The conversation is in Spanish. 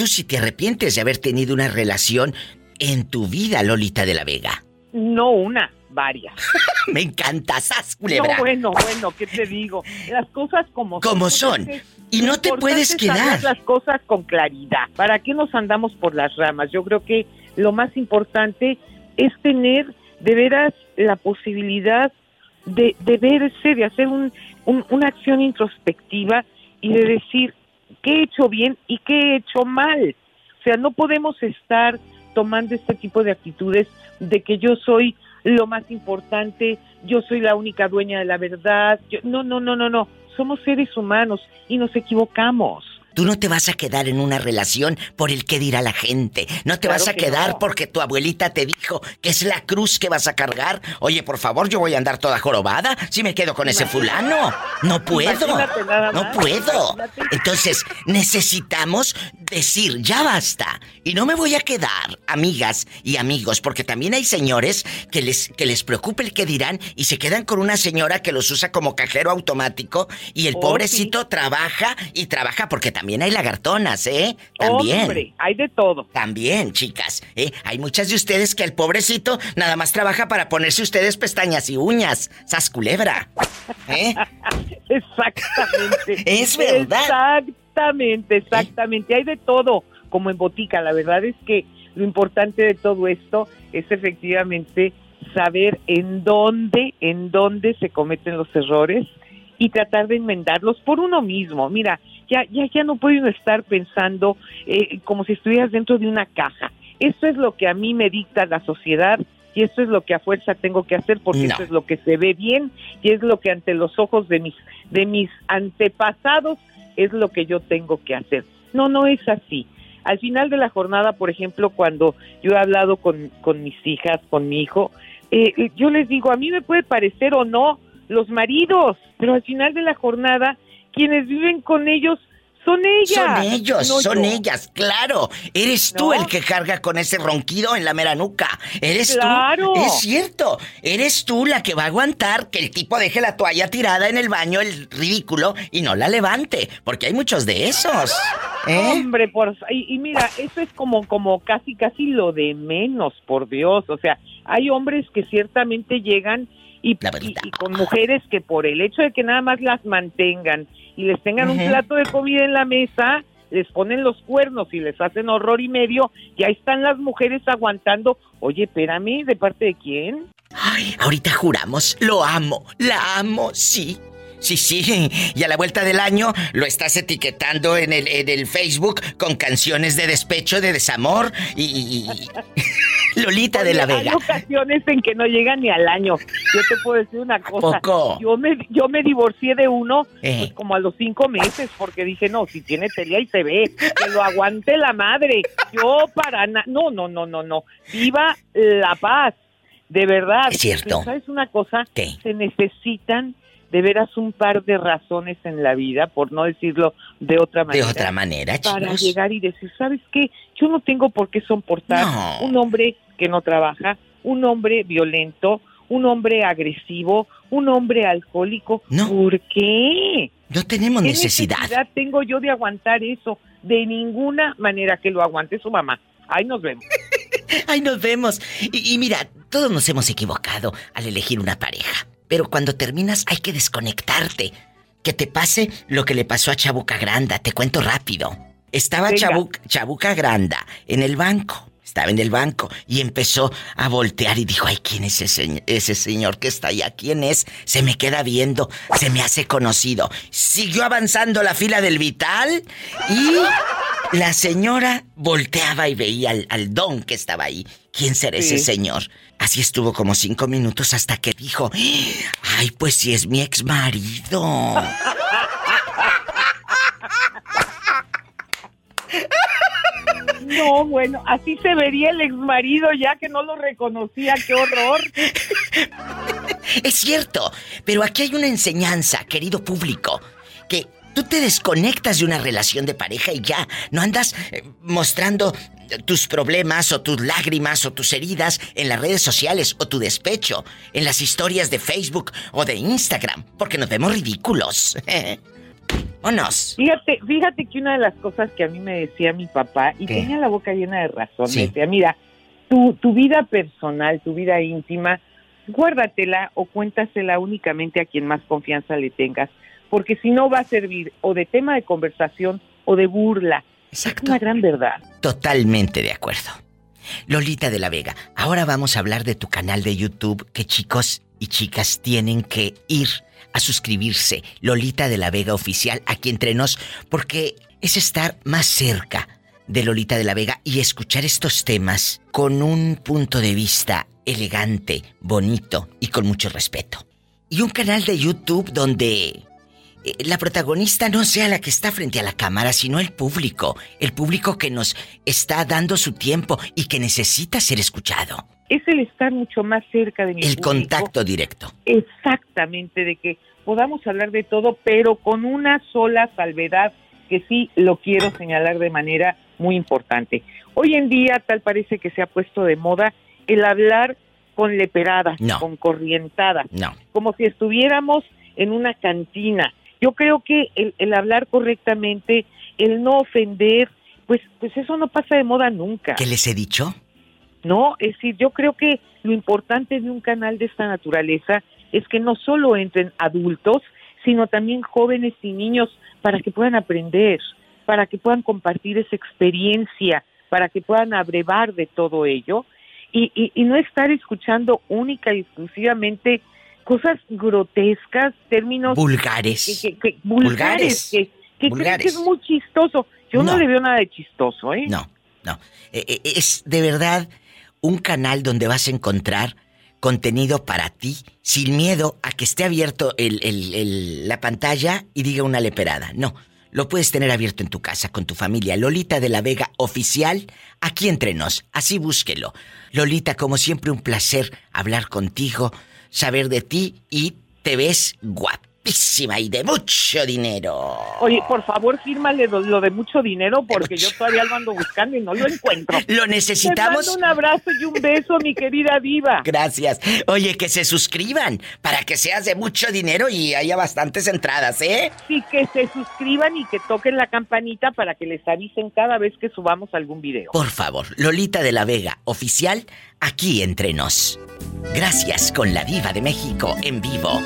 tú sí te arrepientes de haber tenido una relación en tu vida, Lolita de la Vega. No una, varias. Me encanta, sas, culebra. No, bueno, bueno, ¿qué te digo? Las cosas como son. Como son. Y no te puedes quedar. las cosas con claridad. ¿Para qué nos andamos por las ramas? Yo creo que lo más importante es tener de veras la posibilidad de, de verse, de hacer un, una acción introspectiva y de decir qué he hecho bien y qué he hecho mal. O sea, no podemos estar tomando este tipo de actitudes de que yo soy lo más importante, yo soy la única dueña de la verdad. no, no, no, no, no. Somos seres humanos y nos equivocamos. Tú no te vas a quedar en una relación por el que dirá la gente. No te vas a quedar porque tu abuelita te dijo que es la cruz que vas a cargar. Oye, por favor, yo voy a andar toda jorobada si me quedo con ese fulano. No puedo. No puedo. Entonces, necesitamos decir, ya basta. Y no me voy a quedar, amigas y amigos, porque también hay señores que les, que les preocupa el que dirán y se quedan con una señora que los usa como cajero automático y el oh, pobrecito trabaja y trabaja porque también hay lagartonas, ¿eh? También. Hombre, hay de todo. También, chicas, ¿eh? Hay muchas de ustedes que el pobrecito nada más trabaja para ponerse ustedes pestañas y uñas. Sas culebra. ¿Eh? Exactamente. Es verdad. Exactamente, exactamente. Hay de todo, como en botica. La verdad es que lo importante de todo esto es efectivamente saber en dónde, en dónde se cometen los errores y tratar de enmendarlos por uno mismo. Mira, ya, ya, ya no puedo estar pensando eh, como si estuvieras dentro de una caja. Esto es lo que a mí me dicta la sociedad y esto es lo que a fuerza tengo que hacer porque esto es lo que se ve bien y es lo que ante los ojos de mis de mis antepasados es lo que yo tengo que hacer. No, no es así. Al final de la jornada, por ejemplo, cuando yo he hablado con, con mis hijas, con mi hijo, eh, yo les digo, a mí me puede parecer o no los maridos, pero al final de la jornada quienes viven con ellos son ellas. Son ellos, son ellas, claro. Eres tú el que carga con ese ronquido en la mera nuca. Eres claro. tú. Es cierto. Eres tú la que va a aguantar que el tipo deje la toalla tirada en el baño, el ridículo, y no la levante. Porque hay muchos de esos. ¿eh? Hombre, por y, y, mira, eso es como, como casi, casi lo de menos, por Dios. O sea, hay hombres que ciertamente llegan y, con mujeres que por el hecho de que nada más las mantengan y les tengan un plato de comida en la mesa, les ponen los cuernos y les hacen horror y medio, y ahí están las mujeres aguantando. Oye, espérame, ¿de parte de quién? Ay, ahorita juramos, lo amo, la amo, sí. Sí, sí, y a la vuelta del año lo estás etiquetando en el, en el Facebook con canciones de despecho, de desamor y... Lolita de la Vega. Hay ocasiones en que no llega ni al año. Yo te puedo decir una cosa. Yo me, yo me divorcié de uno eh. pues, como a los cinco meses porque dije, no, si tiene telia y se ve, que lo aguante la madre. Yo para nada... No, no, no, no, no. Viva la paz. De verdad. Es cierto. ¿Sabes una cosa? Se necesitan de veras un par de razones en la vida, por no decirlo de otra manera. De otra manera, chicos. Para llegar y decir, ¿sabes qué? Yo no tengo por qué soportar un hombre que no trabaja, un hombre violento, un hombre agresivo, un hombre alcohólico. No. ¿Por qué? No tenemos necesidad. necesidad tengo yo de aguantar eso? De ninguna manera que lo aguante su mamá. Ahí nos vemos. Ahí nos vemos. y, mira, todos nos hemos equivocado al elegir una pareja. Pero cuando terminas hay que desconectarte. Que te pase lo que le pasó a Chabuca Granda. Te cuento rápido. Estaba Chabuca, Granda en el banco. Estaba en el banco y empezó a voltear y dijo, ay, ¿quién es ese, ese señor que está allá? ¿Quién es? Se me queda viendo, se me hace conocido. Siguió avanzando la fila del vital y la señora volteaba y veía al, don que estaba ahí. ¿Quién será ese señor? Así estuvo como cinco minutos hasta que dijo, ay, pues si es mi ex marido. No, bueno, así se vería el ex marido ya que no lo reconocía, qué horror. Es cierto, pero aquí hay una enseñanza, querido público, que Tú te desconectas de una relación de pareja y ya, no andas eh, mostrando tus problemas o tus lágrimas o tus heridas en las redes sociales o tu despecho en las historias de Facebook o de Instagram, porque nos vemos ridículos. Vámonos. Fíjate, fíjate que una de las cosas que a mí me decía mi papá, y tenía la boca llena de razón, me decía, mira, tu, tu vida personal, tu vida íntima, guárdatela o cuéntasela únicamente a quien más confianza le tengas, porque si no va a servir o de tema de conversación o de burla. Exacto. Es una gran verdad. Totalmente de acuerdo. Lolita de la Vega, ahora vamos a hablar de tu canal de YouTube que chicos y chicas tienen que ir a suscribirse. Lolita de la Vega Oficial, aquí entre nos, porque es estar más cerca de Lolita de la Vega y escuchar estos temas con un punto de vista elegante, bonito y con mucho respeto. Y un canal de YouTube donde eh, la protagonista no sea la que está frente a la cámara, sino el público, el público que nos está dando su tiempo y que necesita ser escuchado. Es el estar mucho más cerca de mi El contacto directo. Exactamente, de que podamos hablar de todo, pero con una sola salvedad que sí lo quiero señalar de manera muy importante. Hoy en día tal parece que se ha puesto de moda el hablar con leperadas, con corrientadas, no. como si estuviéramos en una cantina, yo creo que el, hablar correctamente, el no ofender, pues, pues eso no pasa de moda nunca. ¿Qué les he dicho? No, es decir, yo creo que lo importante de un canal de esta naturaleza es que no solo entren adultos, sino también jóvenes y niños para que puedan aprender, para que puedan compartir esa experiencia, para que puedan abrevar de todo ello y, y, y no estar escuchando única y exclusivamente cosas grotescas, términos vulgares, que, vulgares, que, que es muy chistoso. Yo no. le veo nada de chistoso, ¿eh? No, no. Eh, eh, es de verdad un canal donde vas a encontrar contenido para ti sin miedo a que esté abierto el, la pantalla y diga una leperada. No, lo puedes tener abierto en tu casa con tu familia. Lolita de la Vega oficial, aquí entre nos. Así búsquelo. Lolita, como siempre, un placer hablar contigo saber de ti y te ves guapísima y de mucho dinero. Oye, por favor, fírmale lo, de mucho dinero porque yo todavía lo ando buscando y no lo encuentro. Lo necesitamos. Te mando un abrazo y un beso, mi querida diva. Gracias. Oye, que se suscriban para que seas de mucho dinero y haya bastantes entradas, ¿eh? Sí, que se suscriban y que toquen la campanita para que les avisen cada vez que subamos algún video. Por favor, Lolita de la Vega, oficial, aquí entre nos. Gracias con la Diva de México en vivo.